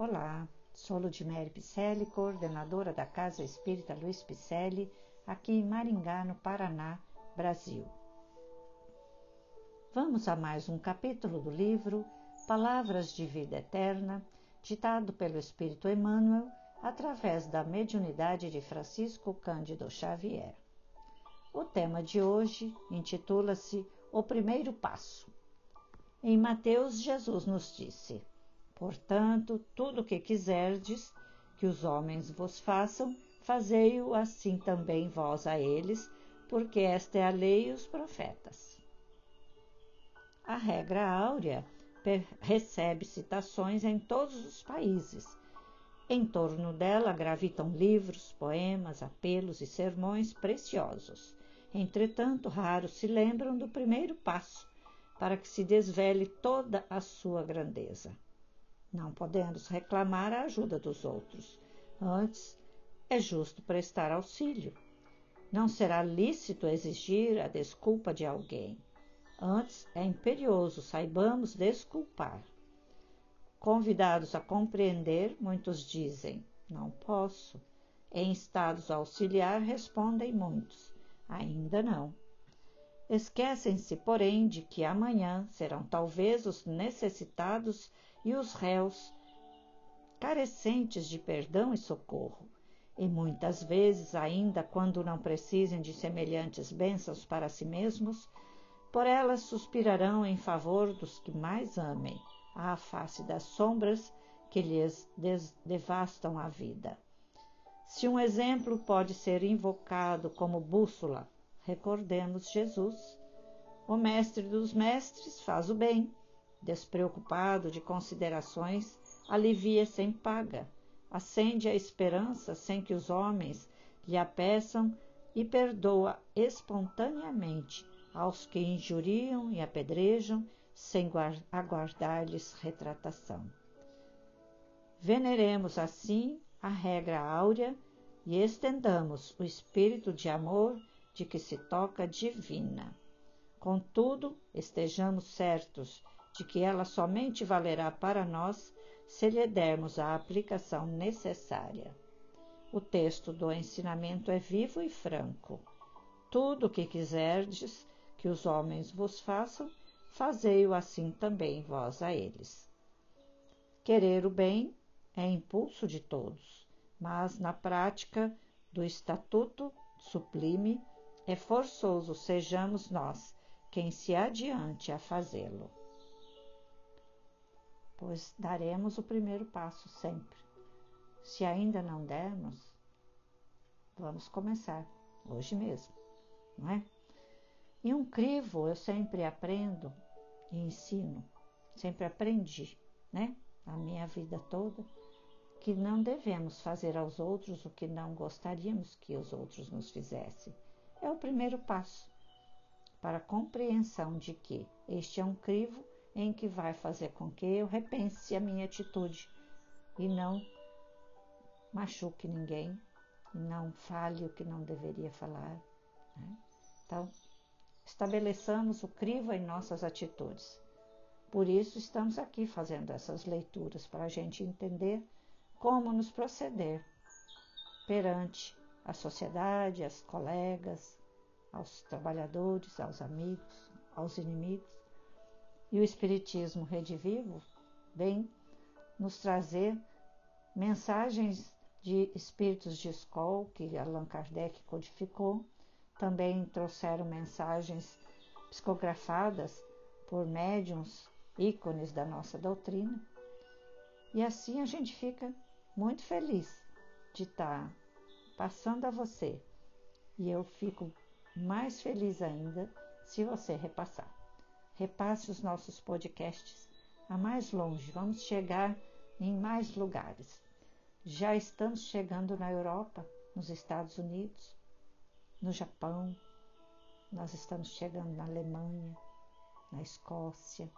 Olá, sou Ludmere Picelli, coordenadora da Casa Espírita Luiz Picelli, aqui em Maringá, no Paraná, Brasil. Vamos a mais um capítulo do livro Palavras de Vida Eterna, ditado pelo Espírito Emmanuel através da mediunidade de Francisco Cândido Xavier. O tema de hoje intitula-se O Primeiro Passo. Em Mateus, Jesus nos disse: Portanto, tudo o que quiserdes que os homens vos façam, fazei-o assim também vós a eles, porque esta é a lei e os profetas. A regra áurea recebe citações em todos os países. Em torno dela gravitam livros, poemas, apelos e sermões preciosos. Entretanto, raros se lembram do primeiro passo para que se desvele toda a sua grandeza não podemos reclamar a ajuda dos outros. Antes, é justo prestar auxílio. Não será lícito exigir a desculpa de alguém. Antes, é imperioso saibamos desculpar. Convidados a compreender, muitos dizem: Não posso. Em estados auxiliar, respondem muitos: Ainda não. Esquecem-se, porém, de que amanhã serão talvez os necessitados e os réus carecentes de perdão e socorro, e muitas vezes, ainda quando não precisem de semelhantes bênçãos para si mesmos, por elas suspirarão em favor dos que mais amem, à face das sombras que lhes devastam a vida. Se um exemplo pode ser invocado como bússola, recordemos Jesus. O mestre dos mestres faz o bem, despreocupado de considerações, alivia sem paga, acende a esperança sem que os homens lhe a peçam e perdoa espontaneamente aos que injuriam e apedrejam sem aguardar-lhes retratação. Veneremos assim a regra áurea e estendamos o espírito de amor de que se toca divina. Contudo, estejamos certos de que ela somente valerá para nós se lhe dermos a aplicação necessária. O texto do ensinamento é vivo e franco. Tudo o que quiserdes que os homens vos façam, fazei-o assim também vós a eles. Querer o bem é impulso de todos, mas na prática do estatuto sublime é forçoso sejamos nós quem se adiante a fazê-lo pois daremos o primeiro passo sempre. Se ainda não dermos, vamos começar hoje mesmo, não é? Em um crivo eu sempre aprendo e ensino, sempre aprendi, né? A minha vida toda, que não devemos fazer aos outros o que não gostaríamos que os outros nos fizessem. É o primeiro passo para a compreensão de que este é um crivo em que vai fazer com que eu repense a minha atitude e não machuque ninguém, não fale o que não deveria falar. Né? Então, estabeleçamos o crivo em nossas atitudes. Por isso, estamos aqui fazendo essas leituras para a gente entender como nos proceder perante a sociedade, as colegas, aos trabalhadores, aos amigos, aos inimigos e o Espiritismo Rede Vivo vem nos trazer mensagens de espíritos de escola que Allan Kardec codificou. Também trouxeram mensagens psicografadas por médiums, ícones da nossa doutrina. E assim a gente fica muito feliz de estar passando a você. E eu fico mais feliz ainda se você repassar repasse os nossos podcasts a mais longe, vamos chegar em mais lugares. Já estamos chegando na Europa, nos Estados Unidos, no Japão, nós estamos chegando na Alemanha, na Escócia,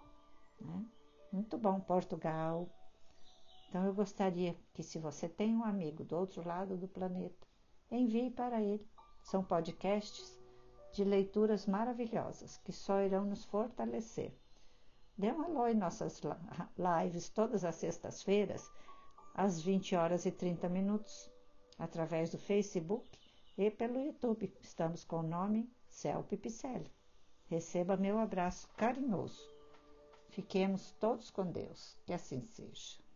né? Muito bom, Portugal. Então eu gostaria que se você tem um amigo do outro lado do planeta, envie para ele. São podcasts de leituras maravilhosas que só irão nos fortalecer. Dê um alô em nossas lives todas as sextas-feiras às 20 horas e 30 minutos, através do Facebook e pelo YouTube. Estamos com o nome Céu Pipicelli. Receba meu abraço carinhoso. Fiquemos todos com Deus, que assim seja.